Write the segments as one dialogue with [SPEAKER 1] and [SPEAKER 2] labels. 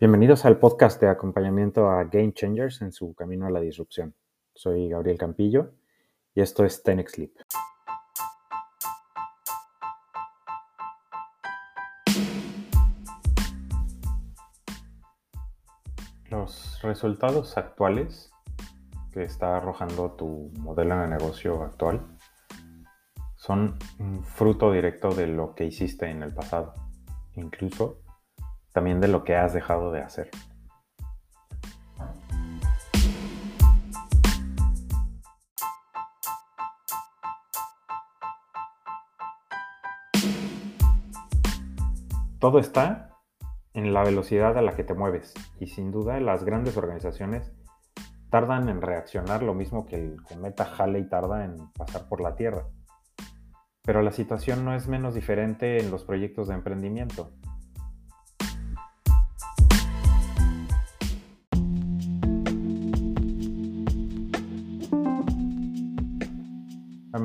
[SPEAKER 1] Bienvenidos al podcast de acompañamiento a Game Changers en su camino a la disrupción. Soy Gabriel Campillo y esto es Tenex Sleep. Los resultados actuales que está arrojando tu modelo de negocio actual son un fruto directo de lo que hiciste en el pasado. Incluso también de lo que has dejado de hacer. Todo está en la velocidad a la que te mueves y sin duda las grandes organizaciones tardan en reaccionar lo mismo que el cometa Halley tarda en pasar por la Tierra. Pero la situación no es menos diferente en los proyectos de emprendimiento.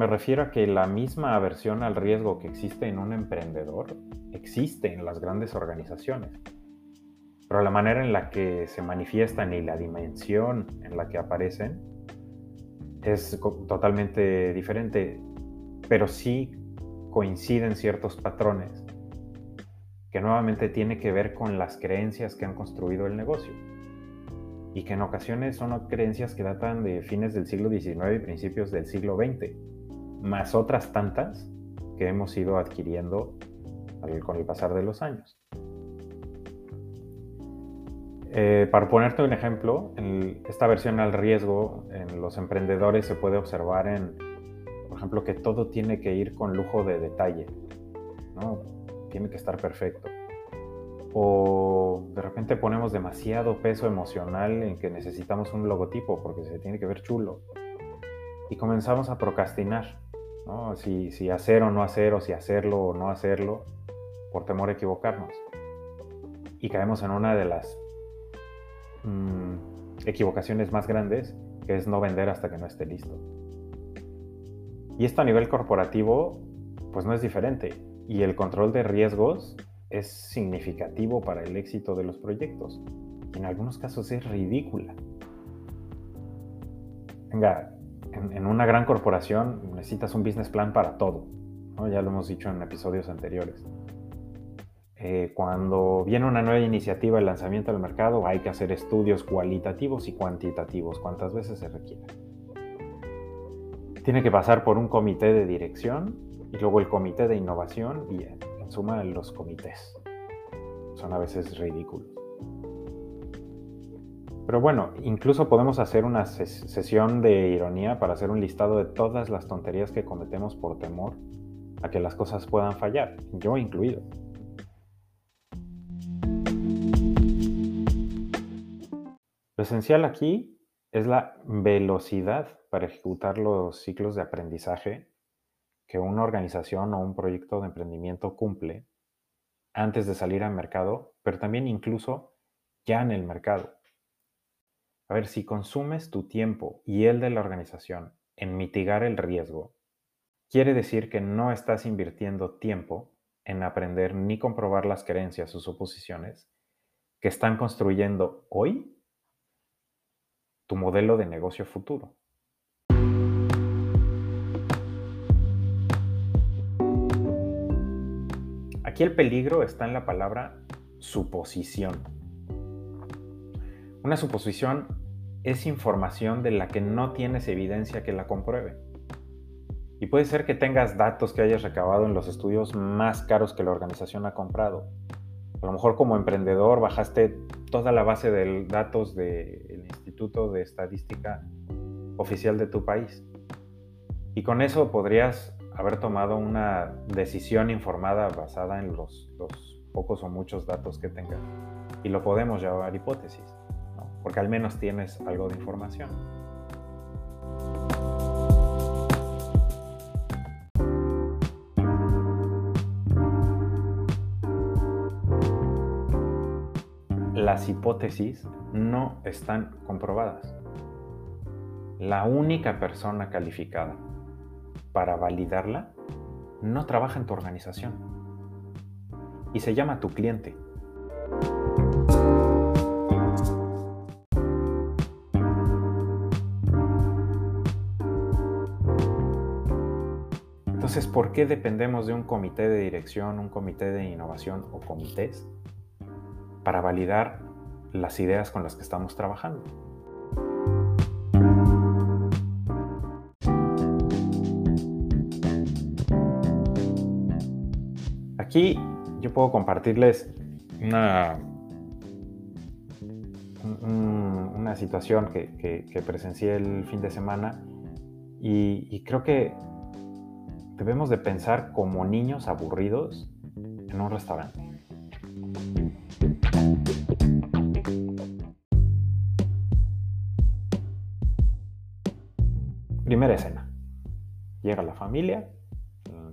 [SPEAKER 1] Refiero a que la misma aversión al riesgo que existe en un emprendedor existe en las grandes organizaciones. Pero la manera en la que se manifiestan y la dimensión en la que aparecen es totalmente diferente, pero sí coinciden ciertos patrones que nuevamente tiene que ver con las creencias que han construido el negocio y que en ocasiones son creencias que datan de fines del siglo XIX y principios del siglo XX más otras tantas que hemos ido adquiriendo con el pasar de los años. Eh, para ponerte un ejemplo, esta versión al riesgo en los emprendedores se puede observar en, por ejemplo, que todo tiene que ir con lujo de detalle, ¿no? tiene que estar perfecto. O de repente ponemos demasiado peso emocional en que necesitamos un logotipo porque se tiene que ver chulo. Y comenzamos a procrastinar si, hacer o no hacer, o si hacerlo o no hacerlo, por temor a equivocarnos. Y caemos en una de las mm, equivocaciones más grandes, que es no vender hasta que no esté listo. Y esto a nivel corporativo, pues no es diferente. Y el control de riesgos es significativo para el éxito de los proyectos. En algunos casos es ridícula. Venga, en, una gran corporación necesitas un business plan para todo. Ya lo hemos dicho en episodios anteriores. Eh, cuando viene una nueva iniciativa de lanzamiento al mercado, hay que hacer estudios cualitativos y cuantitativos, cuantas veces se requiera. Tiene que pasar por un comité de dirección y luego el comité de innovación y en suma los comités. Son a veces ridículos. Pero bueno, incluso podemos hacer una sesión de ironía para hacer un listado de todas las tonterías que cometemos por temor a que las cosas puedan fallar, yo incluido. Lo esencial aquí es la velocidad para ejecutar los ciclos de aprendizaje que una organización o un proyecto de emprendimiento cumple antes de salir al mercado, pero también incluso ya en el mercado. A ver, si consumes tu tiempo y el de la organización en mitigar el riesgo, quiere decir que no estás invirtiendo tiempo en aprender ni comprobar las creencias o suposiciones que están construyendo hoy tu modelo de negocio futuro. Aquí el peligro está en la palabra suposición. Una suposición es información de la que no tienes evidencia que la compruebe. Y puede ser que tengas datos que hayas recabado en los estudios más caros que la organización ha comprado. A lo mejor como emprendedor bajaste toda la base de datos del Instituto de Estadística oficial de tu país. Y con eso podrías haber tomado una decisión informada basada en los, los pocos o muchos datos que tengas. Y lo podemos llamar hipótesis porque al menos tienes algo de información. Las hipótesis no están comprobadas. La única persona calificada para validarla no trabaja en tu organización y se llama tu cliente. Entonces, ¿por qué dependemos de un comité de dirección, un comité de innovación o comités para validar las ideas con las que estamos trabajando? Aquí yo puedo compartirles una, una situación que, presencié el fin de semana y creo que debemos de pensar como niños aburridos en un restaurante. Primera escena. Llega la familia,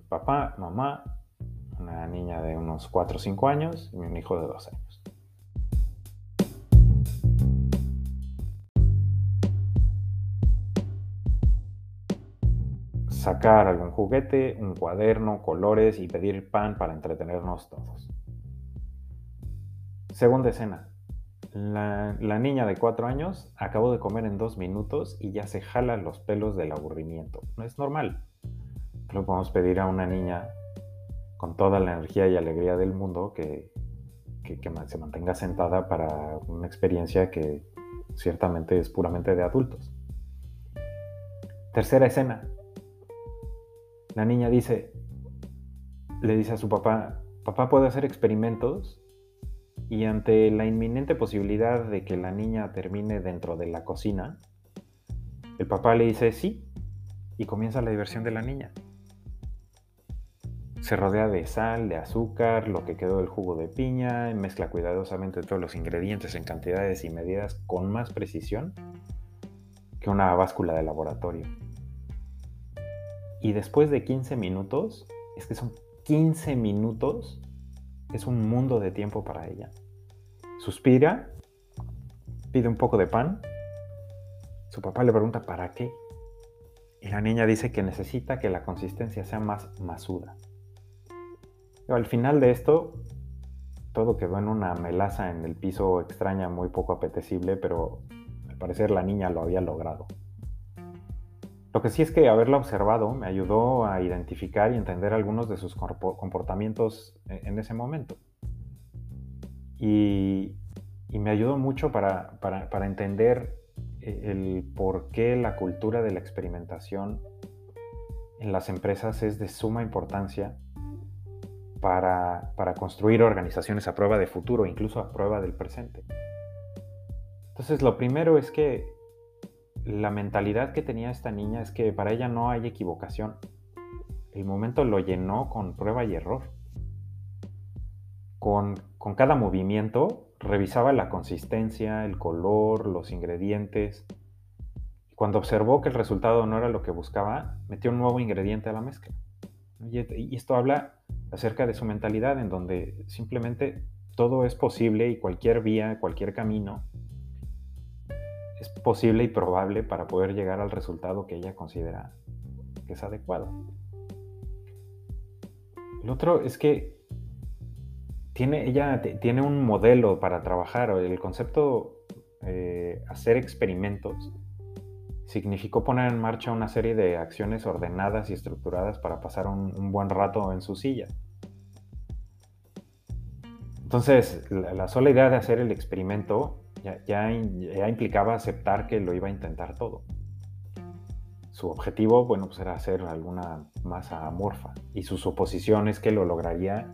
[SPEAKER 1] papá, mamá, una niña de unos 4 o 5 años y un hijo de 2 años. Sacar algún juguete, un cuaderno, colores y pedir pan para entretenernos todos. Segunda escena. La, niña de cuatro años acabó de comer en dos minutos y ya se jala los pelos del aburrimiento. No es normal. No podemos pedir a una niña con toda la energía y alegría del mundo que, que se mantenga sentada para una experiencia que ciertamente es puramente de adultos. Tercera escena la niña dice, le dice a su papá, papá puede hacer experimentos y ante la inminente posibilidad de que la niña termine dentro de la cocina, el papá le dice sí y comienza la diversión de la niña. Se rodea de sal, de azúcar, lo que quedó del jugo de piña, mezcla cuidadosamente todos los ingredientes en cantidades y medidas con más precisión que una báscula de laboratorio. Y después de 15 minutos, es que son 15 minutos, es un mundo de tiempo para ella. Suspira, pide un poco de pan. Su papá le pregunta, ¿para qué? Y la niña dice que necesita que la consistencia sea más masuda. al final de esto, todo quedó en una melaza en el piso extraña, muy poco apetecible, pero al parecer la niña lo había logrado. Lo que sí es que haberla observado me ayudó a identificar y entender algunos de sus comportamientos e-, en ese momento. Y, me ayudó mucho para, entender e-, el por qué la cultura de la experimentación en las empresas es de suma importancia para, para, construir organizaciones a prueba de futuro, incluso a prueba del presente. Entonces, lo primero es que la mentalidad que tenía esta niña es que para ella no hay equivocación. El momento lo llenó con prueba y error. Con, cada movimiento revisaba la consistencia, el color, los ingredientes. Cuando observó que el resultado no era lo que buscaba, metió un nuevo ingrediente a la mezcla. Y esto habla acerca de su mentalidad en donde simplemente todo es posible y cualquier vía, cualquier camino es posible y probable para poder llegar al resultado que ella considera que es adecuado. El otro es que tiene, ella tiene un modelo para trabajar. El concepto eh, hacer experimentos significó poner en marcha una serie de acciones ordenadas y estructuradas para pasar un, buen rato en su silla. Era la, la, sola idea de hacer el experimento ya, implicaba aceptar que lo iba a intentar todo. Su objetivo, bueno, pues era hacer alguna masa amorfa y su suposición es que lo lograría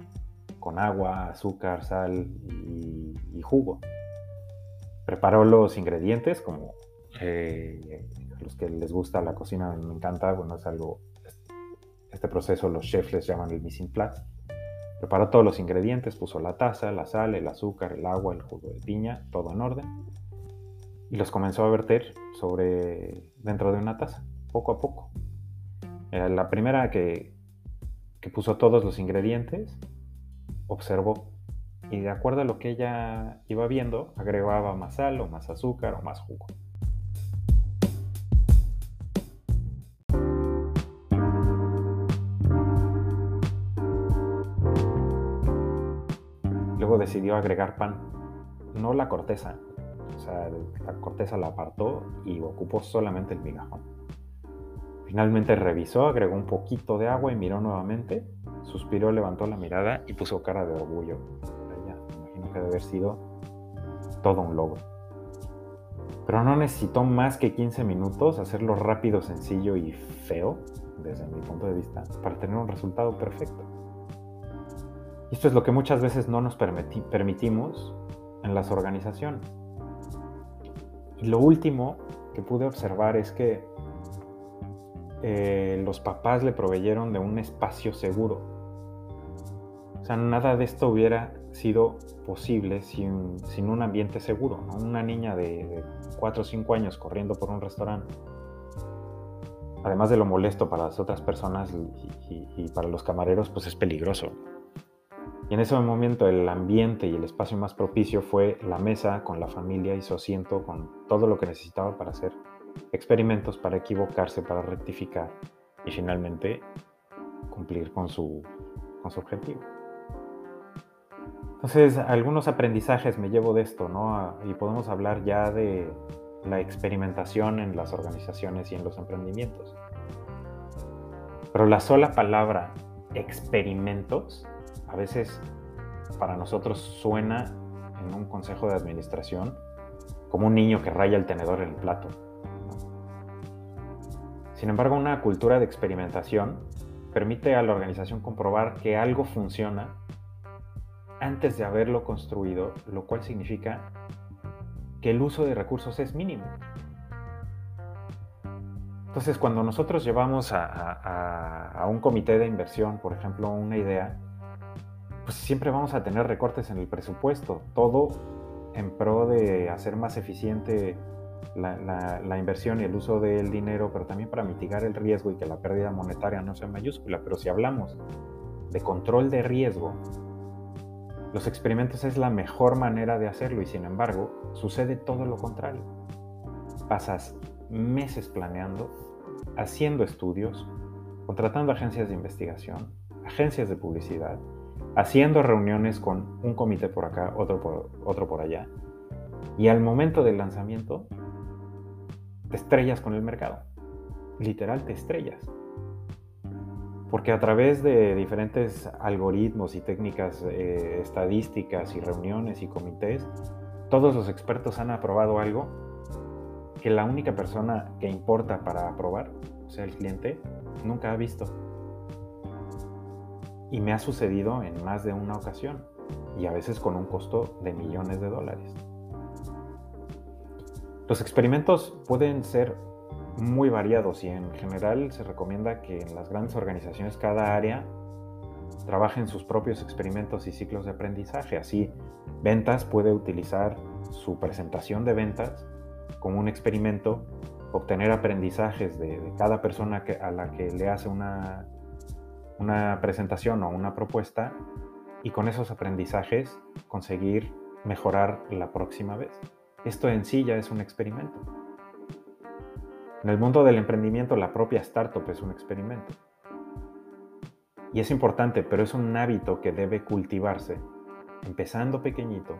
[SPEAKER 1] con agua, azúcar, sal y, jugo. Preparó los ingredientes, como eh, los que les gusta la cocina me encanta, bueno, es algo, este proceso los chefs les llaman el mise en place Preparó todos los ingredientes, puso la taza, la sal, el azúcar, el agua, el jugo de piña, todo en orden. Y los comenzó a verter sobre dentro de una taza, poco a poco. la primera que, que puso todos los ingredientes, observó y de acuerdo a lo que ella iba viendo, agregaba más sal o más azúcar o más jugo. Decidió agregar pan, no la corteza. O sea, la corteza la apartó y ocupó solamente el migajón. Finalmente revisó, agregó un poquito de agua y miró nuevamente. Suspiró, levantó la mirada y puso cara de orgullo. Imagino que debe haber sido todo un logro. Pero no necesitó más que 15 minutos hacerlo rápido, sencillo y feo, desde mi punto de vista, para tener un resultado perfecto. Y esto es lo que muchas veces no nos permitimos en las organizaciones. Y lo último que pude observar es que eh, los papás le proveyeron de un espacio seguro. O sea, nada de esto hubiera sido posible sin, un ambiente seguro. Una niña de, 4 o 5 años corriendo por un restaurante, además de lo molesto para las otras personas y para los camareros, pues es peligroso. Y en ese momento el ambiente y el espacio más propicio fue la mesa con la familia y su asiento con todo lo que necesitaba para hacer experimentos, para equivocarse, para rectificar y finalmente cumplir con su, con su objetivo. Entonces, algunos aprendizajes me llevo de esto, ¿no? Y podemos hablar ya de la experimentación en las organizaciones y en los emprendimientos. Pero la sola palabra experimentos a veces para nosotros suena en un consejo de administración como un niño que raya el tenedor en el plato. Sin embargo, una cultura de experimentación permite a la organización comprobar que algo funciona antes de haberlo construido, lo cual significa que el uso de recursos es mínimo. Entonces, cuando nosotros llevamos a, a un comité de inversión, por ejemplo, una idea, pues siempre vamos a tener recortes en el presupuesto, todo en pro de hacer más eficiente la, inversión y el uso del dinero, pero también para mitigar el riesgo y que la pérdida monetaria no sea mayúscula. Pero si hablamos de control de riesgo, los experimentos es la mejor manera de hacerlo y sin embargo sucede todo lo contrario. Pasas meses planeando, haciendo estudios, contratando agencias de investigación, agencias de publicidad, haciendo reuniones con un comité por acá, otro por, otro por allá. Y al momento del lanzamiento, te estrellas con el mercado. Literal, te estrellas. Porque a través de diferentes algoritmos y técnicas eh, estadísticas y reuniones y comités, todos los expertos han aprobado algo que la única persona que importa para aprobar, o sea, el cliente, nunca ha visto. Y me ha sucedido en más de una ocasión y a veces con un costo de millones de dólares. Los experimentos pueden ser muy variados y en general se recomienda que en las grandes organizaciones cada área trabaje en sus propios experimentos y ciclos de aprendizaje. Así, ventas puede utilizar su presentación de ventas como un experimento, obtener aprendizajes de, cada persona a la que le hace una una presentación o una propuesta y con esos aprendizajes conseguir mejorar la próxima vez. Esto en sí ya es un experimento. En el mundo del emprendimiento la propia startup es un experimento. Y es importante, pero es un hábito que debe cultivarse, empezando pequeñito,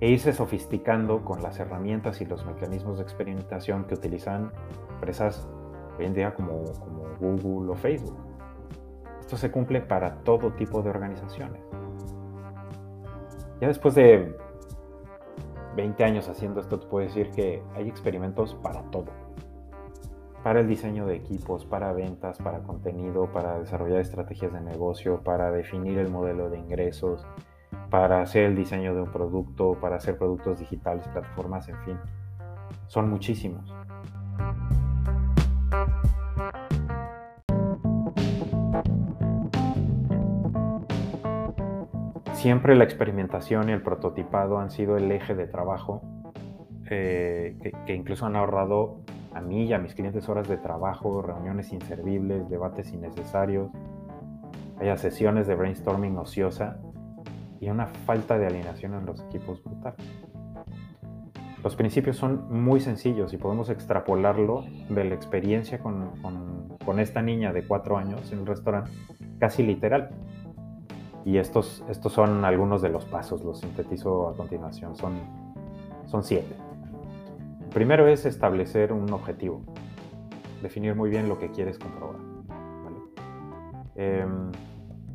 [SPEAKER 1] e irse sofisticando con las herramientas y los mecanismos de experimentación que utilizan empresas hoy en día como, como Google o Facebook. Esto se cumple para todo tipo de organizaciones. Ya después de 20 años haciendo esto, te puedo decir que hay experimentos para todo. Para el diseño de equipos, para ventas, para contenido, para desarrollar estrategias de negocio, para definir el modelo de ingresos, para hacer el diseño de un producto, para hacer productos digitales, plataformas, en fin. Son muchísimos. Siempre la experimentación y el prototipado han sido el eje de trabajo eh, que, incluso han ahorrado a mí y a mis clientes horas de trabajo, reuniones inservibles, debates innecesarios, haya sesiones de brainstorming ociosa y una falta de alineación en los equipos brutal. Los principios son muy sencillos y podemos extrapolarlo de la experiencia con, con esta niña de cuatro años en un restaurante, casi literal. Y estos, estos son algunos de los pasos, los sintetizo a continuación, son, son siete. primero es establecer un objetivo. definir muy bien lo que quieres comprobar. Em,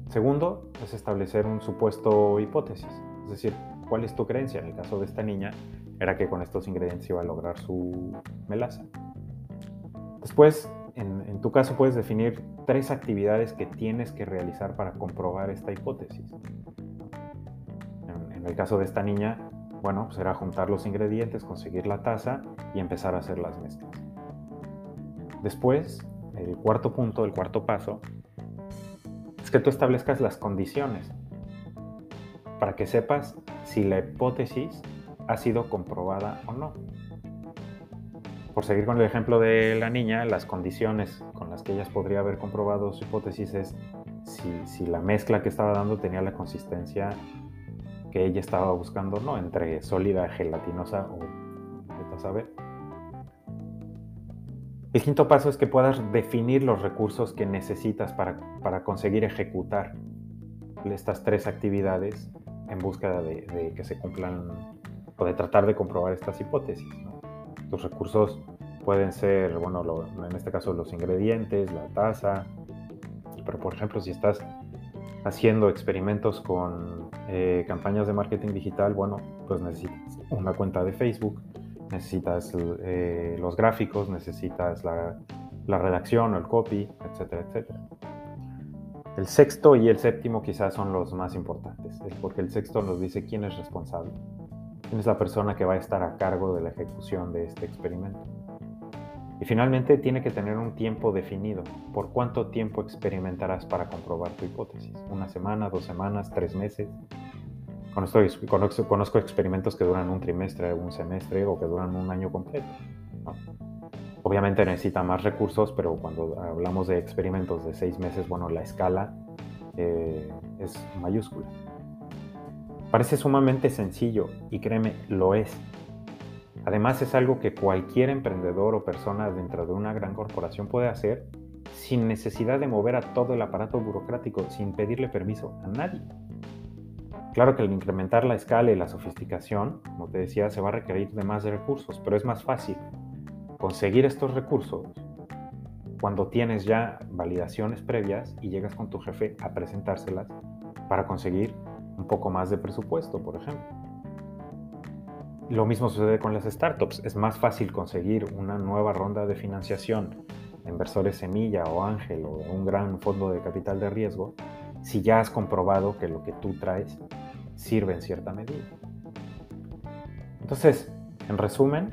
[SPEAKER 1] segundo, es establecer un supuesto hipótesis, es decir, cuál es tu creencia. En el caso de esta niña, era que con estos ingredientes iba a lograr su melaza. Después, en, tu caso, puedes definir tres actividades que tienes que realizar para comprobar esta hipótesis. En, el caso de esta niña, bueno, pues era juntar los ingredientes, conseguir la taza y empezar a hacer las mezclas. Después, el cuarto punto, el cuarto paso, es que tú establezcas las condiciones para que sepas si la hipótesis ha sido comprobada o no. Por seguir con el ejemplo de la niña, las condiciones con las que ella podría haber comprobado su hipótesis es si, la mezcla que estaba dando tenía la consistencia que ella estaba buscando, no entre sólida, gelatinosa o a saber. El quinto paso es que puedas definir los recursos que necesitas para, para conseguir ejecutar estas tres actividades en búsqueda de, que se cumplan o de tratar de comprobar estas hipótesis. Los recursos pueden ser, bueno, en este caso los ingredientes, la tasa, pero por ejemplo si estás haciendo experimentos con eh, campañas de marketing digital, bueno, pues necesitas una cuenta de Facebook, necesitas eh, los gráficos, necesitas la, la redacción o el copy, etcétera, etcétera. El sexto y el séptimo quizás son los más importantes, porque el sexto nos dice quién es responsable, quién es la persona que va a estar a cargo de la ejecución de este experimento. Y finalmente tiene que tener un tiempo definido. ¿Por cuánto tiempo experimentarás para comprobar tu hipótesis? ¿Una semana, dos semanas, tres meses? Conozco, conozco experimentos que duran un trimestre, un semestre o que duran un año completo. Obviamente necesita más recursos, pero cuando hablamos de experimentos de seis meses, bueno, la escala eh, es mayúscula. Parece sumamente sencillo y créeme, lo es. Además es algo que cualquier emprendedor o persona dentro de una gran corporación puede hacer sin necesidad de mover a todo el aparato burocrático, sin pedirle permiso a nadie. Claro que al incrementar la escala y la sofisticación, como te decía, se va a requerir de más recursos, pero es más fácil conseguir estos recursos cuando tienes ya validaciones previas y llegas con tu jefe a presentárselas para conseguir un poco más de presupuesto, por ejemplo. Lo mismo sucede con las startups. Es más fácil conseguir una nueva ronda de financiación inversores semilla o ángel o un gran fondo de capital de riesgo si ya has comprobado que lo que tú traes sirve en cierta medida. Entonces, en resumen,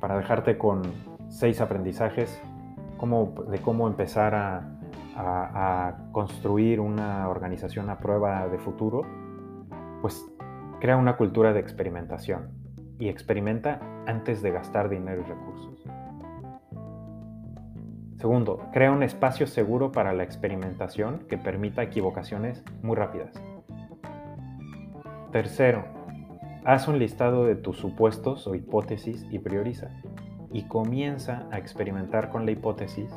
[SPEAKER 1] para dejarte con seis aprendizajes de cómo empezar a, construir una organización a prueba de futuro, pues crea una cultura de experimentación y experimenta antes de gastar dinero y recursos. Segundo, crea un espacio seguro para la experimentación que permita equivocaciones muy rápidas. Tercero, Haz un listado de tus supuestos o hipótesis y prioriza. Y comienza a experimentar con la hipótesis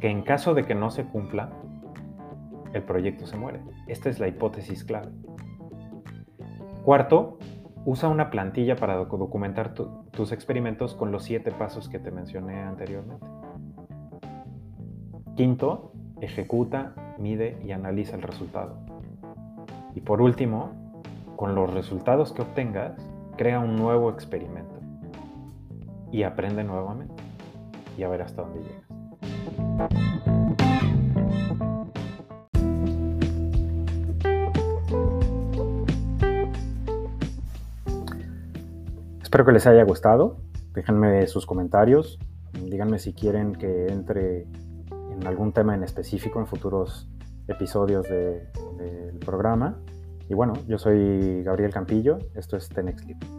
[SPEAKER 1] que en caso de que no se cumpla, el proyecto se muere. Esta es la hipótesis clave. Cuarto, usa una plantilla para documentar tus experimentos con los siete pasos que te mencioné anteriormente. Quinto, ejecuta, mide y analiza el resultado. Y por último, con los resultados que obtengas, crea un nuevo experimento y aprende nuevamente y a ver hasta dónde llegas. Espero que les haya gustado. Déjenme sus comentarios. Díganme si quieren que entre en algún tema en específico en futuros episodios del programa. Y bueno, yo soy Gabriel Campillo, esto es Tenex Libre.